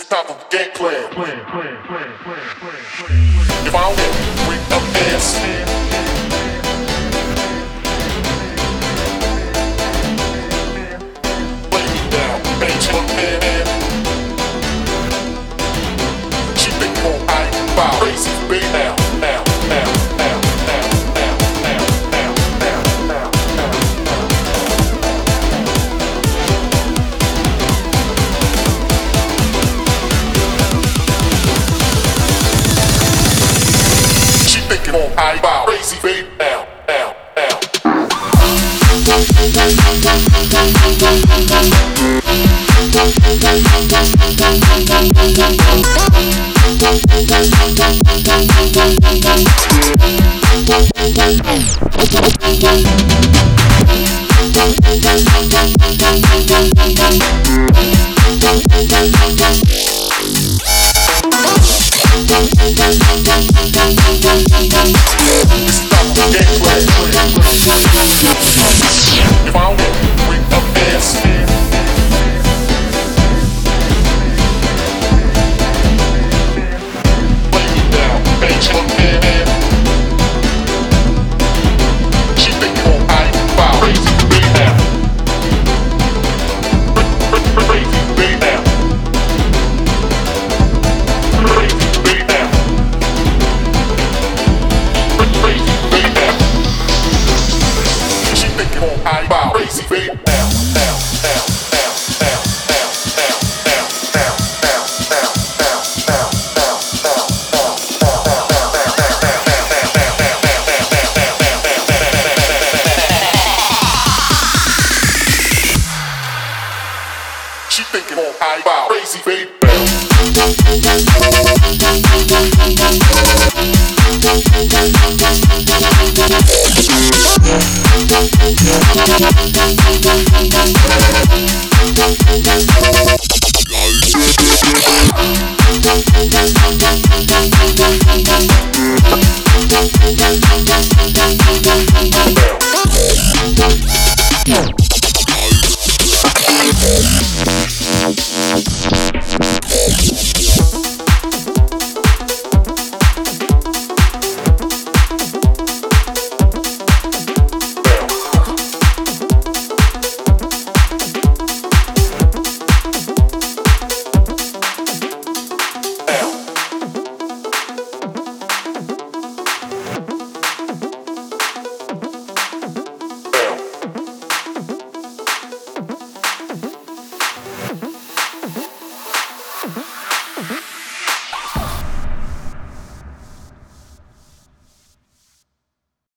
This is the game plan. If I win, bring up dance. Lay me down, bitch. She think I buy crazy, baby. Now, now, taking on. Crazy baby. She thinking all I about crazy baby. Thank you.